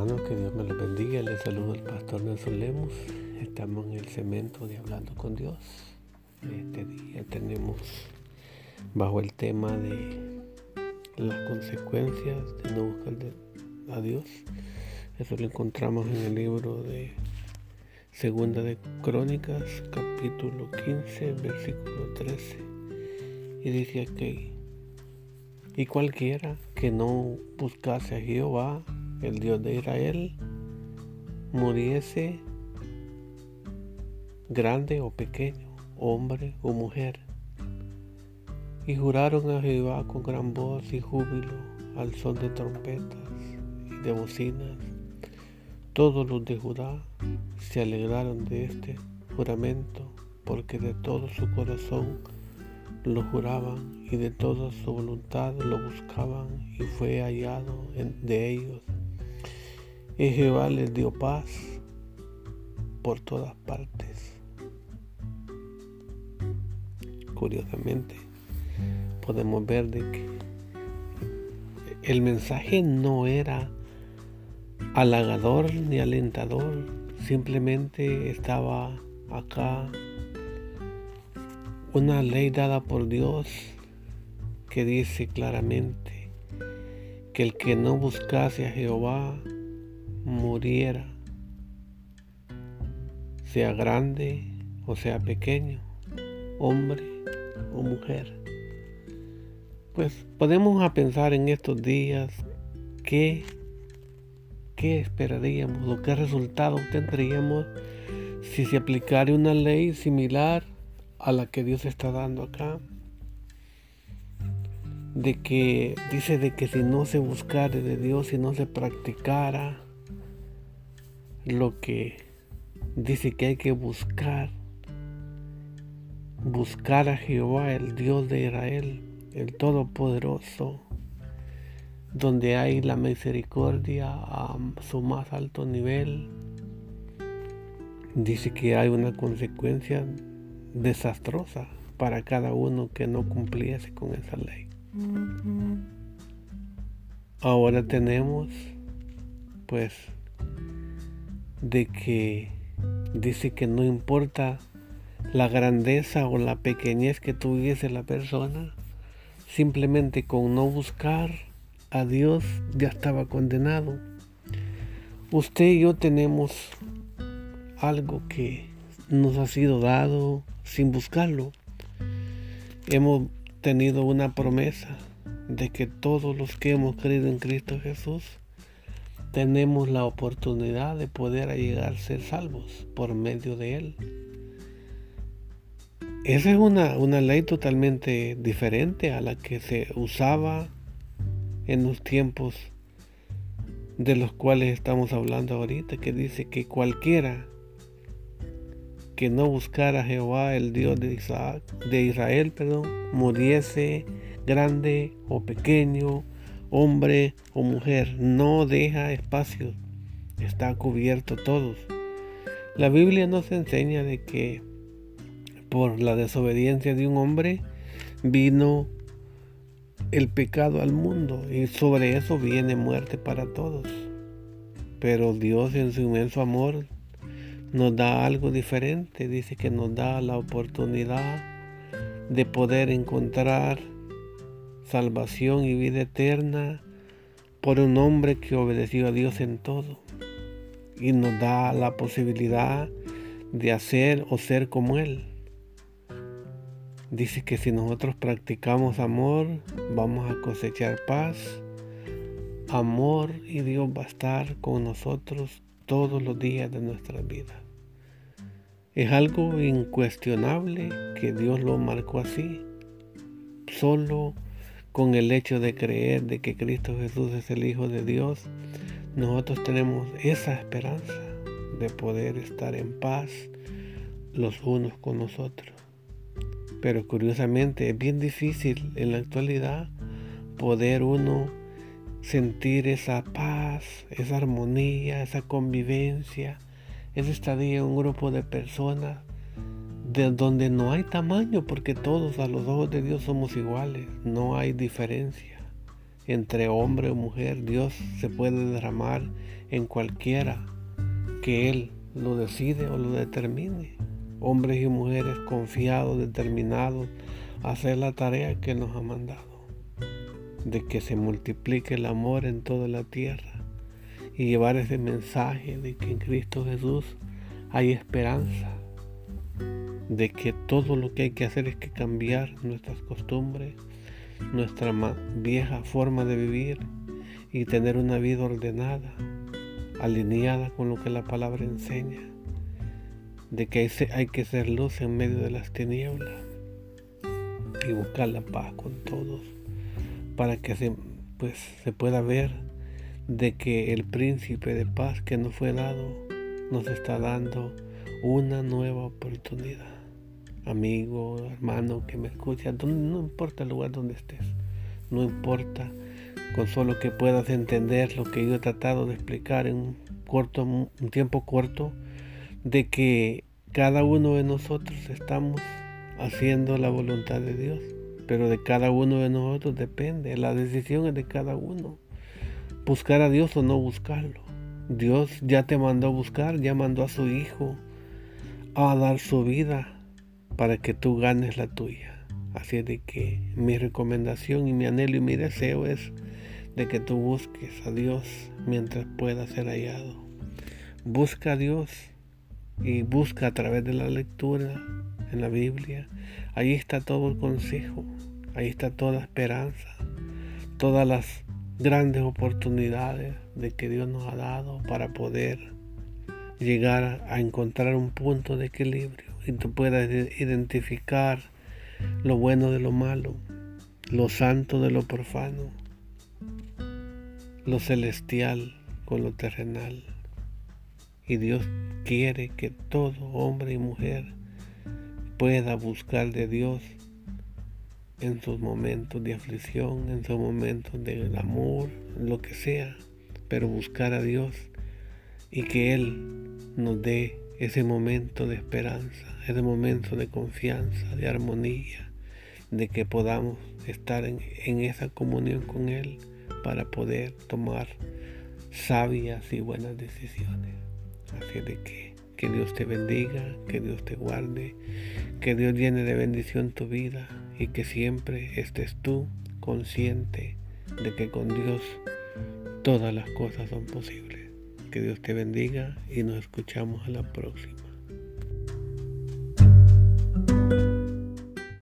hermanos, que Dios me los bendiga. Les saludo al pastor Nelson Lemos. Estamos en el cemento de Hablando con Dios. Este día tenemos bajo el tema de las consecuencias de no buscar a Dios. Eso lo encontramos en el libro de Segunda de Crónicas, capítulo 15, versículo 13. Y dice aquí, y cualquiera que no buscase a Jehová, el Dios de Israel, muriese grande o pequeño, hombre o mujer. Y juraron a Jehová con gran voz y júbilo al son de trompetas y de bocinas. Todos los de Judá se alegraron de este juramento, porque de todo su corazón lo juraban y de toda su voluntad lo buscaban y fue hallado de ellos. Y Jehová les dio paz por todas partes. Curiosamente, podemos ver de que el mensaje no era halagador ni alentador, simplemente estaba acá una ley dada por Dios que dice claramente que el que no buscase a Jehová muriera, sea grande o sea pequeño, hombre o mujer. Pues podemos a pensar en estos días qué, qué esperaríamos o qué resultado tendríamos si se aplicara una ley similar a la que Dios está dando acá. De que dice de que si no se buscara de Dios, si no se practicara lo que dice que hay que buscar, buscar a Jehová, el Dios de Israel, el Todopoderoso, donde hay la misericordia a su más alto nivel. Dice que hay una consecuencia desastrosa para cada uno que no cumpliese con esa ley. Ahora tenemos, pues, de que dice que no importa la grandeza o la pequeñez que tuviese la persona, simplemente con no buscar a Dios ya estaba condenado. Usted y yo tenemos algo que nos ha sido dado sin buscarlo. Hemos tenido una promesa de que todos los que hemos creído en Cristo Jesús tenemos la oportunidad de poder llegar a ser salvos por medio de Él. Esa es una, una ley totalmente diferente a la que se usaba en los tiempos de los cuales estamos hablando ahorita, que dice que cualquiera que no buscara a Jehová, el Dios de, de Israel, perdón, muriese grande o pequeño, hombre o mujer, no deja espacio, está cubierto todos. La Biblia nos enseña de que por la desobediencia de un hombre vino el pecado al mundo y sobre eso viene muerte para todos. Pero Dios en su inmenso amor nos da algo diferente, dice que nos da la oportunidad de poder encontrar salvación y vida eterna por un hombre que obedeció a Dios en todo y nos da la posibilidad de hacer o ser como Él. Dice que si nosotros practicamos amor, vamos a cosechar paz, amor y Dios va a estar con nosotros todos los días de nuestra vida. Es algo incuestionable que Dios lo marcó así. Solo con el hecho de creer de que Cristo Jesús es el Hijo de Dios, nosotros tenemos esa esperanza de poder estar en paz los unos con nosotros. Pero curiosamente es bien difícil en la actualidad poder uno sentir esa paz, esa armonía, esa convivencia, esa estadía en un grupo de personas de donde no hay tamaño porque todos a los ojos de Dios somos iguales, no hay diferencia entre hombre o mujer, Dios se puede derramar en cualquiera que Él lo decide o lo determine. Hombres y mujeres confiados, determinados a hacer la tarea que nos ha mandado. De que se multiplique el amor en toda la tierra y llevar ese mensaje de que en Cristo Jesús hay esperanza. De que todo lo que hay que hacer es que cambiar nuestras costumbres, nuestra vieja forma de vivir y tener una vida ordenada, alineada con lo que la palabra enseña, de que hay que ser luz en medio de las tinieblas y buscar la paz con todos para que se, pues, se pueda ver de que el príncipe de paz que nos fue dado nos está dando una nueva oportunidad amigo, hermano que me escucha, no importa el lugar donde estés, no importa con solo que puedas entender lo que yo he tratado de explicar en un corto, un tiempo corto, de que cada uno de nosotros estamos haciendo la voluntad de Dios, pero de cada uno de nosotros depende, la decisión es de cada uno, buscar a Dios o no buscarlo. Dios ya te mandó a buscar, ya mandó a su Hijo a dar su vida para que tú ganes la tuya. Así de que mi recomendación y mi anhelo y mi deseo es de que tú busques a Dios mientras pueda ser hallado. Busca a Dios y busca a través de la lectura en la Biblia. Ahí está todo el consejo, ahí está toda esperanza, todas las grandes oportunidades de que Dios nos ha dado para poder llegar a encontrar un punto de equilibrio y tú puedas identificar lo bueno de lo malo, lo santo de lo profano, lo celestial con lo terrenal. Y Dios quiere que todo hombre y mujer pueda buscar de Dios en sus momentos de aflicción, en sus momentos de amor, lo que sea, pero buscar a Dios y que Él nos dé ese momento de esperanza, ese momento de confianza, de armonía, de que podamos estar en, esa comunión con Él para poder tomar sabias y buenas decisiones. Así de que, que Dios te bendiga, que Dios te guarde, que Dios llene de bendición tu vida y que siempre estés tú consciente de que con Dios todas las cosas son posibles. Que Dios te bendiga y nos escuchamos a la próxima.